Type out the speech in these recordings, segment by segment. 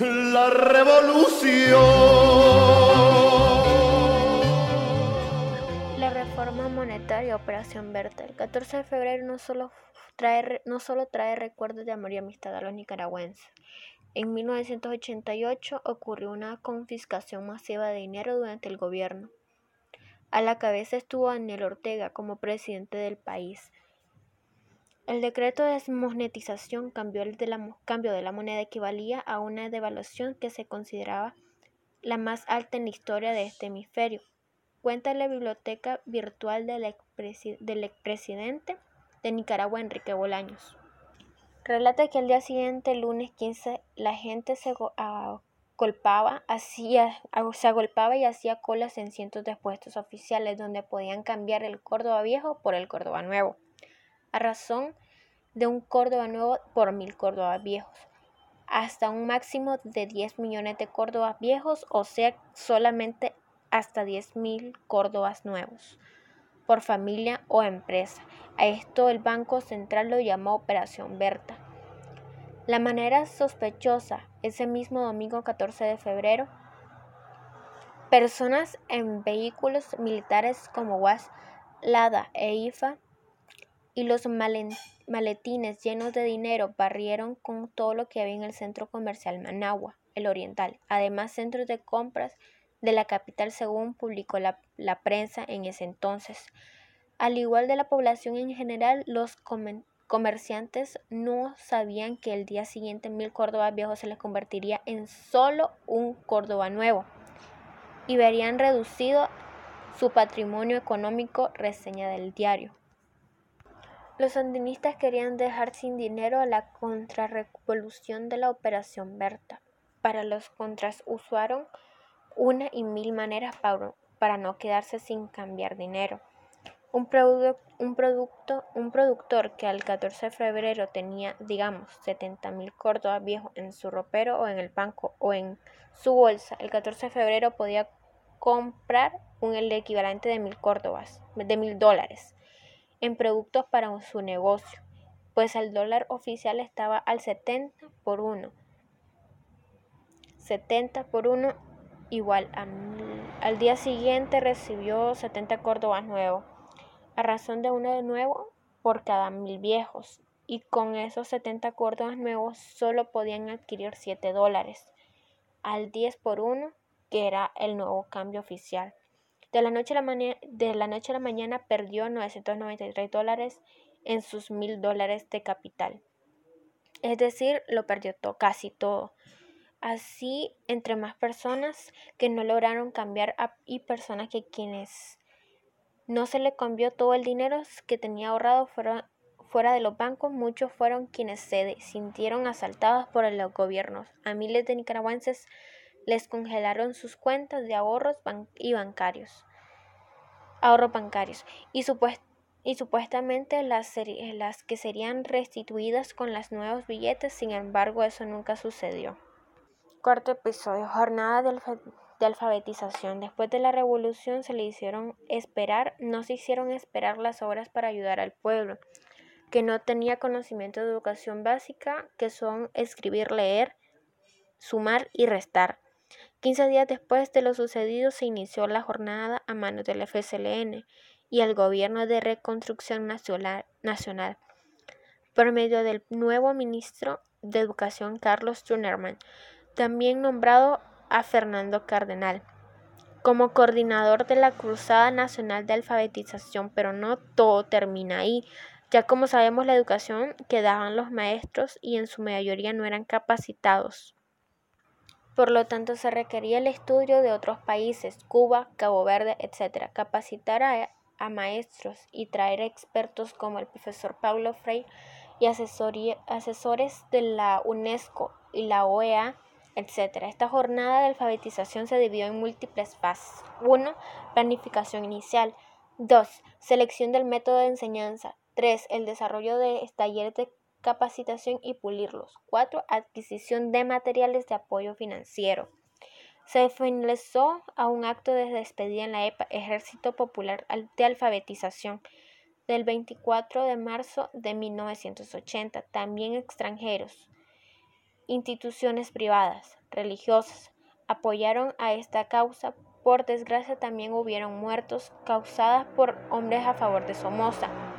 la revolución. La reforma monetaria Operación Berta. El 14 de febrero no solo trae, no solo trae recuerdos de amor y amistad a los nicaragüenses. En 1988 ocurrió una confiscación masiva de dinero durante el gobierno. A la cabeza estuvo Daniel Ortega como presidente del país. El decreto de desmonetización cambió, de la, cambio de la moneda equivalía a una devaluación que se consideraba la más alta en la historia de este hemisferio. Cuenta la biblioteca virtual del, expresidente de Nicaragua, Enrique Bolaños. Relata que al día siguiente, lunes 15, la gente se agolpaba, hacía, se agolpaba y hacía colas en cientos de puestos oficiales donde podían cambiar el Córdoba viejo por el Córdoba nuevo a razón de un Córdoba nuevo por mil Córdobas viejos, hasta un máximo de 10 millones de Córdobas viejos, o sea, solamente hasta 10 mil Córdobas nuevos por familia o empresa. A esto el Banco Central lo llamó Operación Berta. La manera sospechosa, ese mismo domingo 14 de febrero, personas en vehículos militares como UAS, Lada e IFA y los maletines llenos de dinero barrieron con todo lo que había en el centro comercial Managua, el Oriental, además centros de compras de la capital según publicó la, prensa en ese entonces. Al igual de la población en general, los comerciantes no sabían que el día siguiente mil Córdoba viejos se les convertiría en solo un Córdoba nuevo y verían reducido su patrimonio económico, reseña del diario. Los sandinistas querían dejar sin dinero a la contrarrevolución de la Operación Berta. Para los contras usaron una y mil maneras para, no quedarse sin cambiar dinero. Un, un, producto, un productor que al 14 de febrero tenía, digamos, 70 mil córdobas viejos en su ropero o en el banco o en su bolsa, el 14 de febrero podía comprar un, el equivalente de mil córdobas, de mil dólares en productos para su negocio, pues el dólar oficial estaba al 70 por 1. 70 por 1 igual al día siguiente recibió 70 córdobas nuevos, a razón de uno de nuevo por cada mil viejos, y con esos 70 córdobas nuevos solo podían adquirir 7 dólares, al 10 por 1, que era el nuevo cambio oficial. De la noche a la, de la, noche a la mañana perdió 993 dólares en sus mil dólares de capital. Es decir, lo perdió todo, casi todo. Así, entre más personas que no lograron cambiar y personas que quienes no se le cambió todo el dinero que tenía ahorrado fuera, fuera de los bancos, muchos fueron quienes se sintieron asaltados por los gobiernos. A miles de nicaragüenses les congelaron sus cuentas de ahorros y bancarios, ahorros bancarios y, supuestamente las, que serían restituidas con los nuevos billetes, sin embargo eso nunca sucedió. Cuarto episodio, jornada de alfabetización. Después de la revolución se le hicieron esperar, no se hicieron esperar las obras para ayudar al pueblo, que no tenía conocimiento de educación básica, que son escribir, leer, sumar y restar. Quince días después de lo sucedido se inició la jornada a manos del FSLN y el Gobierno de Reconstrucción Nacional, por medio del nuevo ministro de Educación Carlos Trunerman, también nombrado a Fernando Cardenal como coordinador de la Cruzada Nacional de Alfabetización, pero no todo termina ahí, ya como sabemos la educación que daban los maestros y en su mayoría no eran capacitados. Por lo tanto, se requería el estudio de otros países, Cuba, Cabo Verde, etc., capacitar a, maestros y traer expertos como el profesor Paulo Frey y asesores de la UNESCO y la OEA, etc. Esta jornada de alfabetización se dividió en múltiples fases. 1. Planificación inicial. 2. Selección del método de enseñanza. 3. El desarrollo de talleres de capacitación y pulirlos. 4. Adquisición de materiales de apoyo financiero. Se finalizó a un acto de despedida en la EPA, Ejército Popular de Alfabetización, del 24 de marzo de 1980. También extranjeros. Instituciones privadas. religiosas apoyaron a esta causa. Por desgracia también hubieron muertos causadas por hombres a favor de Somoza.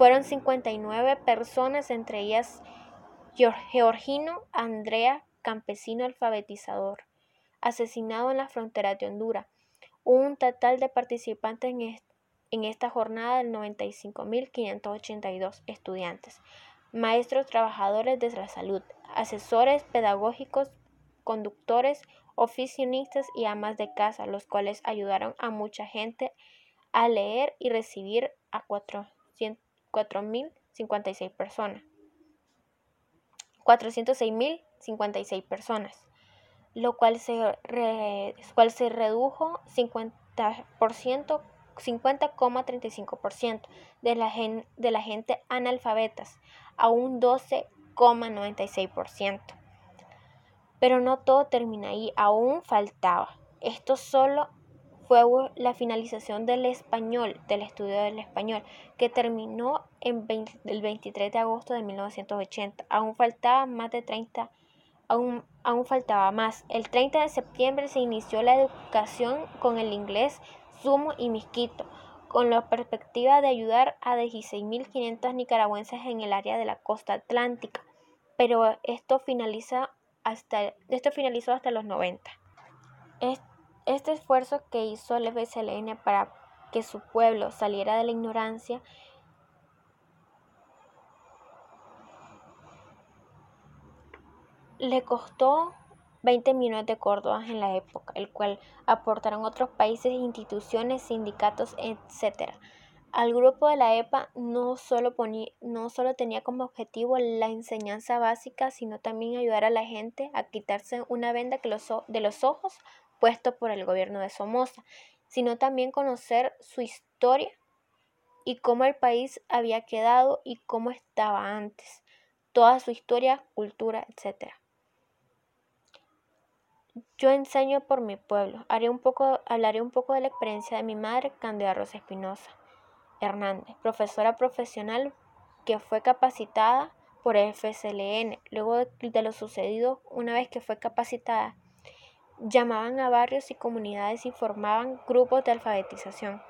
Fueron 59 personas, entre ellas Georgino Andrea, campesino alfabetizador, asesinado en la frontera de Honduras. Hubo un total de participantes en, esta jornada del 95.582 estudiantes, maestros, trabajadores de la salud, asesores pedagógicos, conductores, oficionistas y amas de casa, los cuales ayudaron a mucha gente a leer y recibir a 4.056 personas. 406.056 personas, lo cual se, cual se redujo 50%, 50,35% de la, de la gente analfabetas a un 12,96%. Pero no todo termina ahí, aún faltaba. Esto solo fue la finalización del español, del estudio del español, que terminó en el 23 de agosto de 1980. Aún faltaba más de 30, aún, aún faltaba más. El 30 de septiembre se inició la educación con el inglés sumo y misquito, con la perspectiva de ayudar a 16.500 nicaragüenses en el área de la costa atlántica. Pero esto finaliza hasta, esto finalizó hasta los 90. Este esfuerzo que hizo el FSLN para que su pueblo saliera de la ignorancia le costó 20 millones de córdobas en la época, el cual aportaron otros países, instituciones, sindicatos, etc. Al grupo de la EPA no solo, no solo tenía como objetivo la enseñanza básica, sino también ayudar a la gente a quitarse una venda de los ojos puesto por el gobierno de Somoza, sino también conocer su historia y cómo el país había quedado y cómo estaba antes, toda su historia, cultura, etc. Yo enseño por mi pueblo. Haré un poco, hablaré un poco de la experiencia de mi madre, Candida Rosa Espinosa. Hernández, profesora profesional que fue capacitada por FSLN. Luego de lo sucedido, una vez que fue capacitada, llamaban a barrios y comunidades y formaban grupos de alfabetización.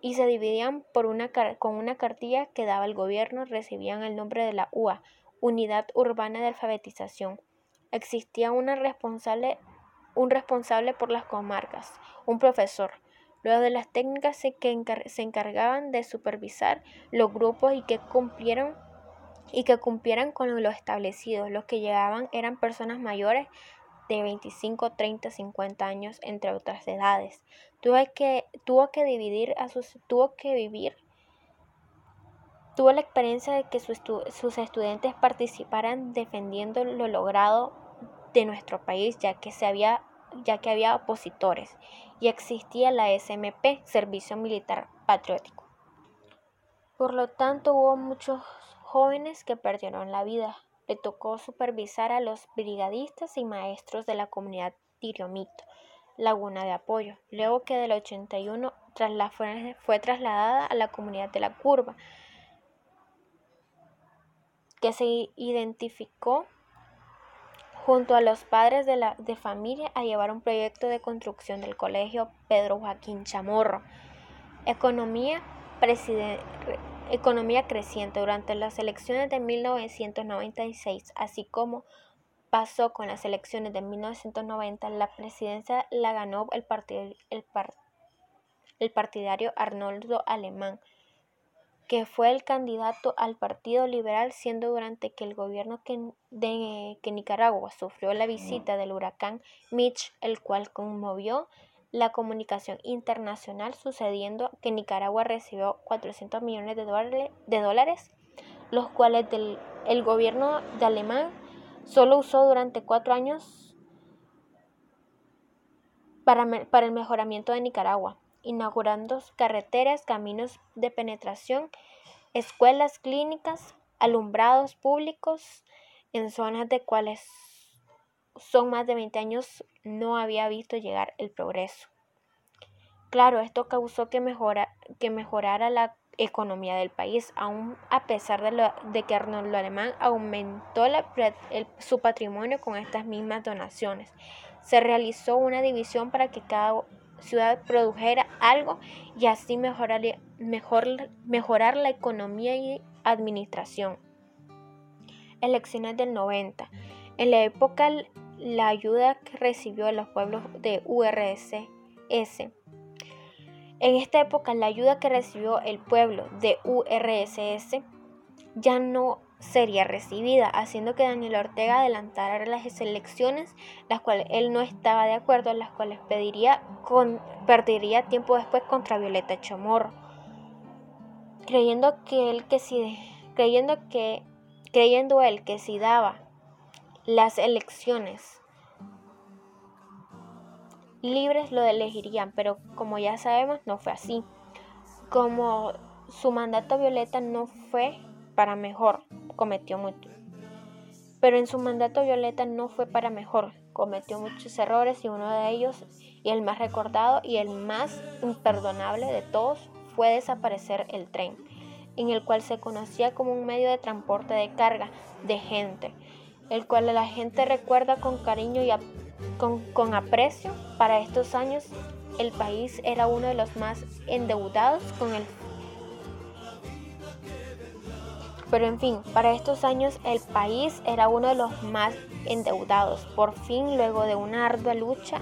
Y se dividían por una, con una cartilla que daba el gobierno, recibían el nombre de la UA, Unidad Urbana de Alfabetización. Existía una responsable, un responsable por las comarcas, un profesor, Luego de las técnicas que se encargaban de supervisar los grupos y que cumplieron y que cumplieran con lo establecido. Los que llegaban eran personas mayores de 25, 30, 50 años, entre otras edades. Tuvo que, tuvo que dividir a sus, tuvo que vivir, tuvo la experiencia de que sus estudiantes participaran defendiendo lo logrado de nuestro país, ya que se había ya que había opositores y existía la SMP, Servicio Militar Patriótico. Por lo tanto, hubo muchos jóvenes que perdieron la vida. Le tocó supervisar a los brigadistas y maestros de la comunidad Tiriomito, Laguna de Apoyo, luego que del 81 tras fue, fue trasladada a la comunidad de la Curva, que se identificó junto a los padres de, la, de familia a llevar un proyecto de construcción del colegio Pedro Joaquín Chamorro. Economía, economía creciente durante las elecciones de 1996, así como pasó con las elecciones de 1990, la presidencia la ganó el, el, el partidario Arnoldo Alemán que fue el candidato al Partido Liberal, siendo durante que el gobierno de que Nicaragua sufrió la visita del huracán Mitch, el cual conmovió la comunicación internacional, sucediendo que Nicaragua recibió 400 millones de dólares, de dólares los cuales el gobierno de Alemán solo usó durante cuatro años para, para el mejoramiento de Nicaragua inaugurando carreteras, caminos de penetración, escuelas clínicas, alumbrados públicos en zonas de cuales son más de 20 años no había visto llegar el progreso. Claro, esto causó que, mejora, que mejorara la, economía del país, aún a pesar de, que Arnoldo Alemán aumentó su patrimonio con estas mismas donaciones. Se realizó una división para que cada ciudad produjera algo y así mejorar, mejorar la economía y administración. Elecciones del 90. En la época, la ayuda que recibió los pueblos de URSS en esta época, la ayuda que recibió el pueblo de URSS ya no sería recibida, haciendo que Daniel Ortega adelantara las elecciones, las cuales él no estaba de acuerdo, las cuales pediría perdería tiempo después contra Violeta Chamorro. Creyendo que él que si, creyendo que creyendo él que si daba las elecciones libres lo elegirían, pero como ya sabemos no fue así. Como su mandato Violeta no fue para mejor, cometió mucho. Pero en su mandato Violeta no fue para mejor, cometió muchos errores y uno de ellos, y el más recordado y el más imperdonable de todos, fue desaparecer el tren, en el cual se conocía como un medio de transporte de carga de gente, el cual la gente recuerda con cariño y con, aprecio, para estos años el país era uno de los más endeudados con el pero en fin, para estos años el país era uno de los más endeudados. Por fin, luego de una ardua lucha,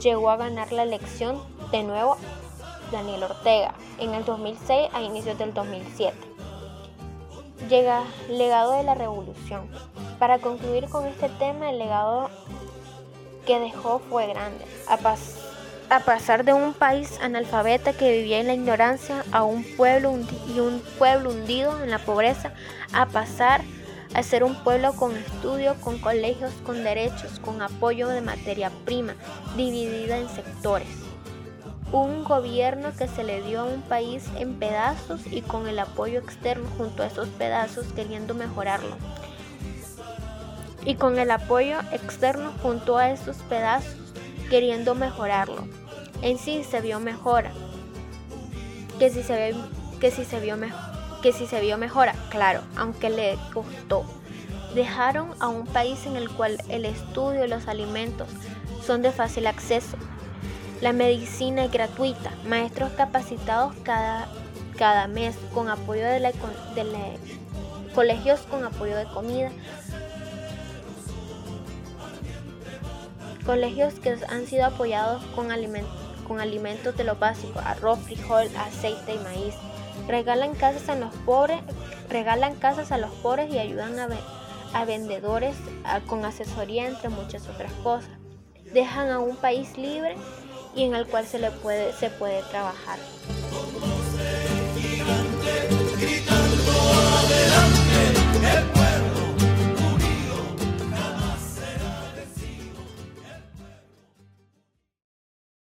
llegó a ganar la elección de nuevo Daniel Ortega en el 2006 a inicios del 2007. Llega legado de la revolución. Para concluir con este tema, el legado que dejó fue grande. A, pasar de un país analfabeta que vivía en la ignorancia a un pueblo y un pueblo hundido en la pobreza, a pasar a ser un pueblo con estudio, con colegios, con derechos, con apoyo de materia prima, dividida en sectores. Un gobierno que se le dio a un país en pedazos y con el apoyo externo junto a esos pedazos queriendo mejorarlo y con el apoyo externo junto a esos pedazos queriendo mejorarlo. En sí se vio mejora. Que si se, ve, que si se, vio, que si se vio mejora, claro, aunque le costó. Dejaron a un país en el cual el estudio y los alimentos son de fácil acceso. La medicina es gratuita, maestros capacitados cada, cada mes con apoyo de la, de la colegios con apoyo de comida, Colegios que han sido apoyados con, con alimentos de lo básico, arroz, frijol, aceite y maíz. Regalan casas a los pobres, regalan casas a los pobres y ayudan a, a vendedores con asesoría entre muchas otras cosas. Dejan a un país libre y en el cual se le puede se puede trabajar.